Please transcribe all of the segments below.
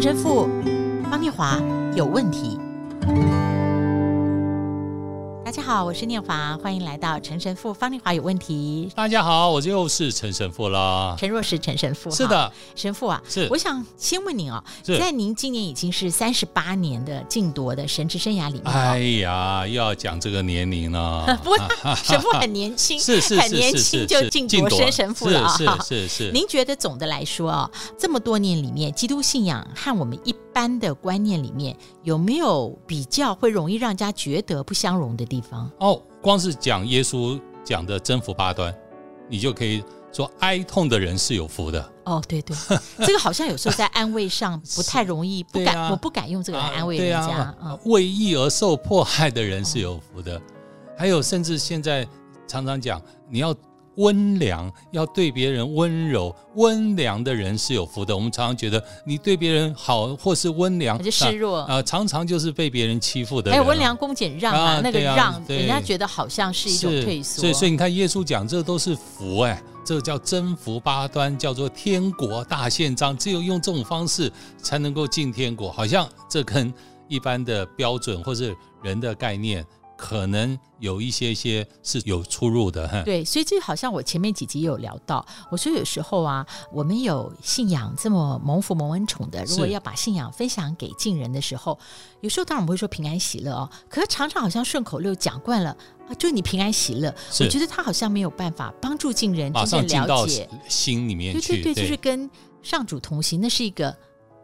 陈神父方念华有问题。大家好，我是念华，欢迎来到陈神父方念华有问题。大家好，我又是陈神父啦。陈若是陈神父，是的，神父啊，是。我想先问您啊、哦，在您今年已经是三十八年的晋铎的神职生涯里面，哎呀，又要讲这个年龄了。不过神父很年轻，是是很年轻就晋铎升神父了啊。是是是，是，是。您觉得总的来说啊，这么多年里面，基督信仰和我们一般的观念里面有没有比较会容易让人家觉得不相容的地方？哦。光是讲耶稣讲的征服八端，你就可以说哀痛的人是有福的。哦，对对，这个好像有时候在安慰上不太容易，不敢，啊、我不敢用这个来安慰人家。啊啊、为义而受迫害的人是有福的。哦、还有，甚至现在常常讲，你要。温良，要对别人温柔，温良的人是有福的。我们常常觉得你对别人好或是温良，就示弱啊、呃，常常就是被别人欺负的人。哎，温良恭俭让啊，啊那个让、啊，人家觉得好像是一种退缩。所以，所以你看，耶稣讲这都是福哎，这个叫征服八端，叫做天国大宪章。只有用这种方式才能够进天国，好像这跟一般的标准或是人的概念。可能有一些些是有出入的哈，对，所以这好像我前面几集也有聊到，我说有时候啊，我们有信仰这么蒙福蒙恩宠的，如果要把信仰分享给近人的时候，有时候当然我们会说平安喜乐哦，可是常常好像顺口溜讲惯了啊，就你平安喜乐，我觉得他好像没有办法帮助近人真正了解。心里面去，对对对，就是跟上主同行，那是一个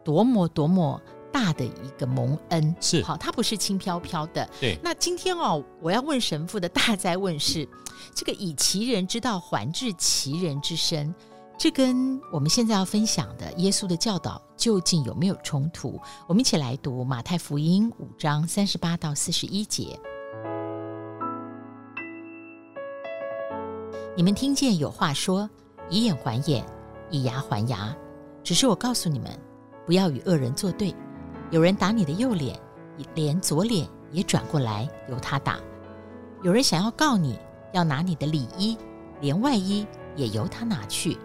多么多么。大的一个蒙恩是好，它不是轻飘飘的。对，那今天哦，我要问神父的大灾问是：这个以其人之道还治其人之身，这跟我们现在要分享的耶稣的教导究竟有没有冲突？我们一起来读马太福音五章三十八到四十一节。你们听见有话说：以眼还眼，以牙还牙。只是我告诉你们，不要与恶人作对。有人打你的右脸，连左脸也转过来由他打；有人想要告你，要拿你的里衣，连外衣也由他拿去；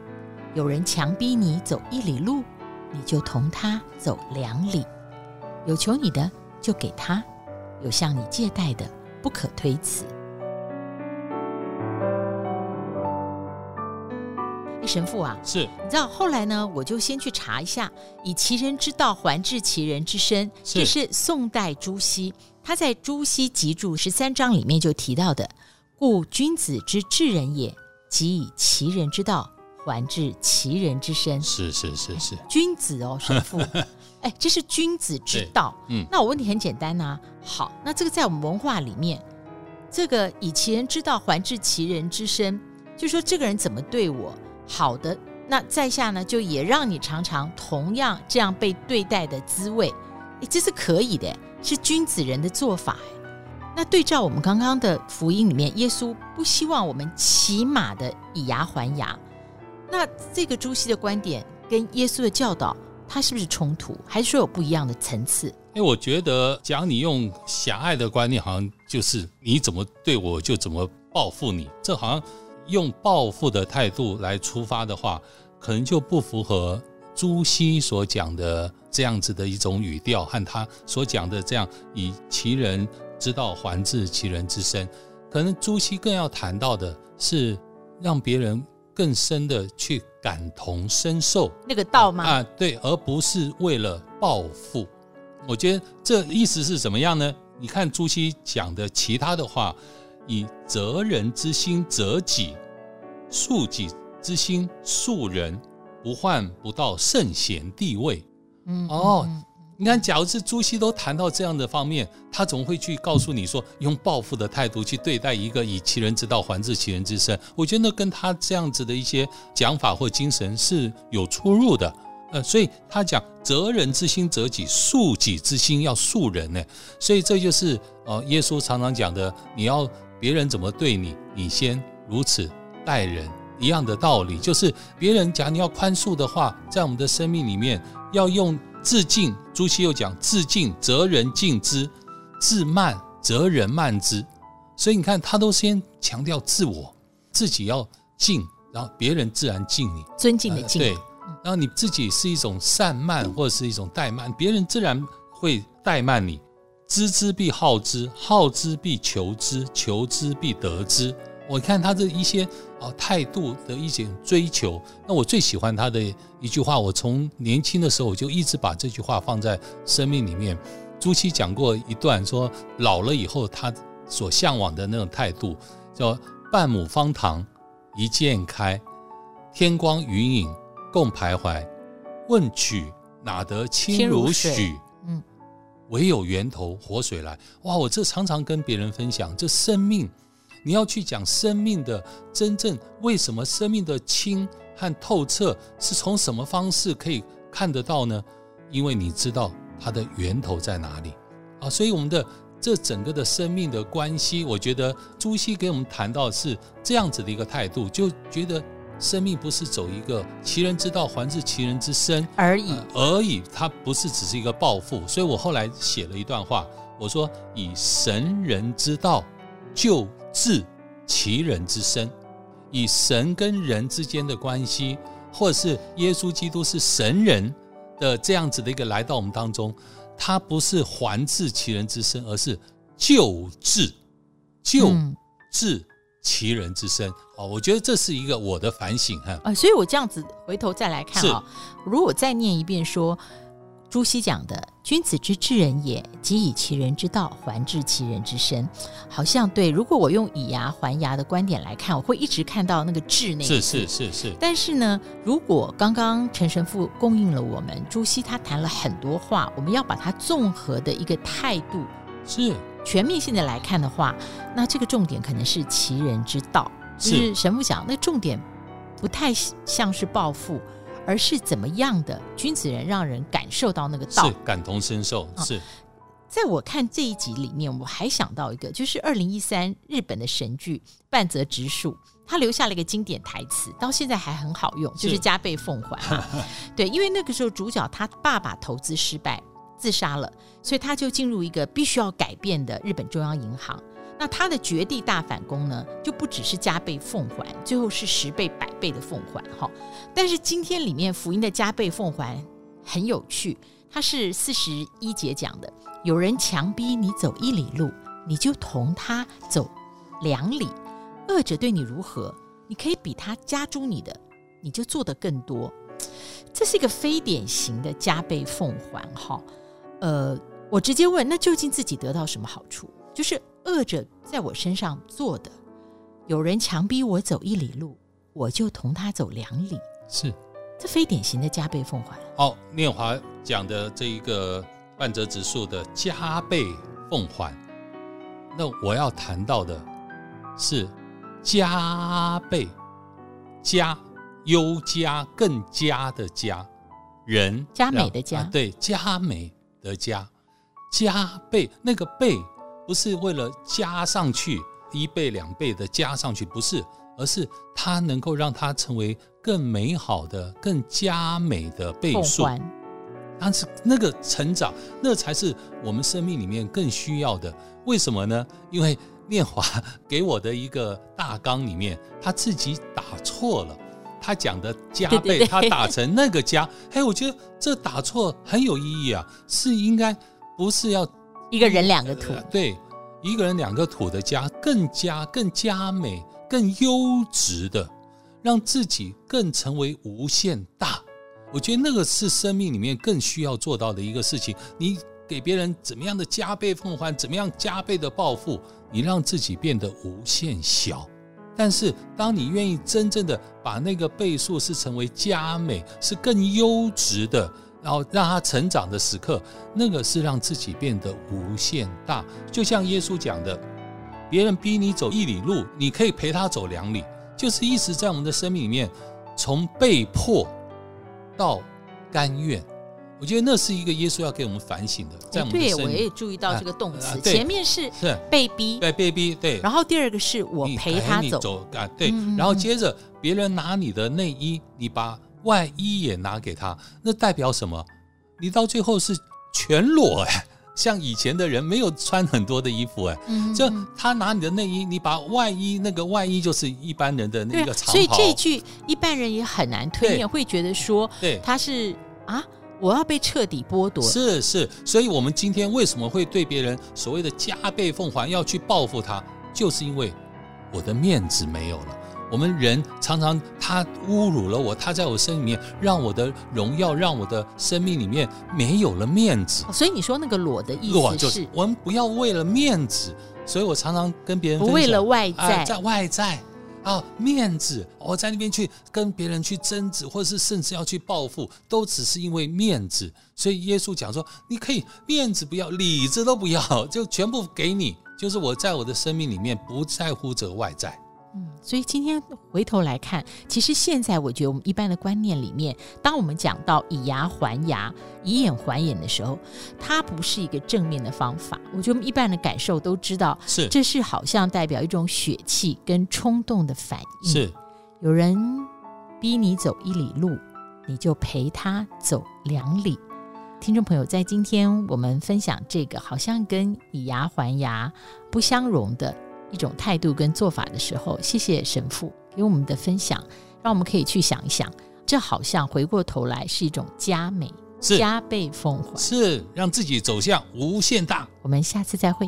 有人强逼你走一里路，你就同他走两里。有求你的就给他，有向你借贷的不可推辞。神父啊，是你知道后来呢？我就先去查一下，以其人之道还治其人之身，是这是宋代朱熹他在《朱熹集注》十三章里面就提到的。故君子之治人也，即以其人之道还治其人之身。是是是是，君子哦，神父，哎，这是君子之道。嗯，那我问题很简单呐、啊。好，那这个在我们文化里面，这个以其人之道还治其人之身，就说这个人怎么对我。好的，那在下呢，就也让你尝尝同样这样被对待的滋味，诶，这是可以的，是君子人的做法。那对照我们刚刚的福音里面，耶稣不希望我们起码的以牙还牙。那这个朱熹的观点跟耶稣的教导，它是不是冲突，还是说有不一样的层次？因为我觉得，讲你用狭隘的观念，好像就是你怎么对我就怎么报复你，这好像。用报复的态度来出发的话，可能就不符合朱熹所讲的这样子的一种语调，和他所讲的这样以其人之道还治其人之身。可能朱熹更要谈到的是让别人更深的去感同身受那个道吗？啊，对，而不是为了报复。我觉得这意思是怎么样呢？你看朱熹讲的其他的话。以责人之心责己，恕己之心恕人，不患不到圣贤地位。嗯，哦，你看，假如是朱熹都谈到这样的方面，他总会去告诉你说，用报复的态度去对待一个以其人之道还治其人之身。我觉得那跟他这样子的一些讲法或精神是有出入的。呃，所以他讲责人之心责己，恕己之心要恕人呢。所以这就是呃，耶稣常常讲的，你要。别人怎么对你，你先如此待人，一样的道理，就是别人讲你要宽恕的话，在我们的生命里面要用自敬。朱熹又讲自敬，则人敬之；自慢，则人慢之。所以你看，他都先强调自我，自己要敬，然后别人自然敬你，尊敬的敬。呃、对，然后你自己是一种散漫或者是一种怠慢，别人自然会怠慢你。知之必好之，好之必求之，求之必得之。我看他这一些啊态度的一些追求，那我最喜欢他的一句话，我从年轻的时候我就一直把这句话放在生命里面。朱熹讲过一段，说老了以后他所向往的那种态度，叫半亩方塘一鉴开，天光云影共徘徊，问取哪得清如许？唯有源头活水来。哇！我这常常跟别人分享，这生命，你要去讲生命的真正为什么生命的清和透彻是从什么方式可以看得到呢？因为你知道它的源头在哪里啊！所以我们的这整个的生命的关系，我觉得朱熹给我们谈到是这样子的一个态度，就觉得。生命不是走一个其人之道还治其人之身而已，而已，它不是只是一个报复。所以我后来写了一段话，我说：以神人之道救治其人之身，以神跟人之间的关系，或者是耶稣基督是神人的这样子的一个来到我们当中，他不是还治其人之身，而是救治，救治。其人之身，哦，我觉得这是一个我的反省哈。啊，所以我这样子回头再来看啊，如果再念一遍说，朱熹讲的“君子之治人也，即以其人之道还治其人之身”，好像对。如果我用以牙还牙的观点来看，我会一直看到那个“治”那个。是是是是。但是呢，如果刚刚陈神父供应了我们朱熹，他谈了很多话，我们要把它综合的一个态度是。全面性的来看的话，那这个重点可能是其人之道，就是神父讲，那重点不太像是报复，而是怎么样的君子人让人感受到那个道，是感同身受。是，在我看这一集里面，我还想到一个，就是二零一三日本的神剧《半泽直树》，他留下了一个经典台词，到现在还很好用，就是加倍奉还。对，因为那个时候主角他爸爸投资失败。自杀了，所以他就进入一个必须要改变的日本中央银行。那他的绝地大反攻呢，就不只是加倍奉还，最后是十倍、百倍的奉还。哈，但是今天里面福音的加倍奉还很有趣，它是四十一节讲的：有人强逼你走一里路，你就同他走两里；恶者对你如何，你可以比他加诸你的，你就做得更多。这是一个非典型的加倍奉还。哈。呃，我直接问，那究竟自己得到什么好处？就是恶者在我身上做的，有人强逼我走一里路，我就同他走两里，是这非典型的加倍奉还。哦，念华讲的这一个半泽指数的加倍奉还，那我要谈到的是加倍加优加更加的加人加美的加，啊、对加美。的加加倍，那个倍不是为了加上去一倍两倍的加上去，不是，而是它能够让它成为更美好的、更加美的倍数。但是那个成长，那才是我们生命里面更需要的。为什么呢？因为念华给我的一个大纲里面，他自己打错了。他讲的加倍，他打成那个加，嘿，我觉得这打错很有意义啊，是应该不是要一个人两个土，呃，对，一个人两个土的加，更加更加美、更优质的，让自己更成为无限大。我觉得那个是生命里面更需要做到的一个事情。你给别人怎么样的加倍奉还，怎么样加倍的报复，你让自己变得无限小。但是，当你愿意真正的把那个倍数是成为佳美，是更优质的，然后让它成长的时刻，那个是让自己变得无限大。就像耶稣讲的，别人逼你走一里路，你可以陪他走两里，就是意思在我们的生命里面，从被迫到甘愿。我觉得那是一个耶稣要给我们反省的，在我们。对，我也注意到这个动词，前面是被逼，对，被逼，对。然后第二个是我陪他走，走啊，对。然后接着别人拿你的内衣，你把外衣也拿给他，那代表什么？你到最后是全裸哎，像以前的人没有穿很多的衣服哎，嗯就他拿你的内衣，你把外衣那个外衣就是一般人的那个长袍，所以这一句一般人也很难推对演，会觉得说，对他是啊，我要被彻底剥夺。是是，所以我们今天为什么会对别人所谓的加倍奉还，要去报复他，就是因为我的面子没有了。我们人常常他侮辱了我，他在我生里面让我的荣耀，让我的生命里面没有了面子。所以你说那个裸的意思裸就是我们不要为了面子，所以我常常跟别人不为了外在，啊、在外在啊面子，我在那边去跟别人去争执，或者是甚至要去报复，都只是因为面子。所以耶稣讲说，你可以面子不要，里子都不要，就全部给你，就是我在我的生命里面不在乎这个外在。嗯，所以今天回头来看，其实现在我觉得我们一般的观念里面，当我们讲到以牙还牙、以眼还眼的时候，它不是一个正面的方法。我觉得我们一般的感受都知道，是这是好像代表一种血气跟冲动的反应。是有人逼你走一里路，你就陪他走两里。听众朋友，在今天我们分享这个好像跟以牙还牙不相容的。一种态度跟做法的时候，谢谢神父给我们的分享，让我们可以去想一想，这好像回过头来是一种加美，加倍奉还，是让自己走向无限大。我们下次再会。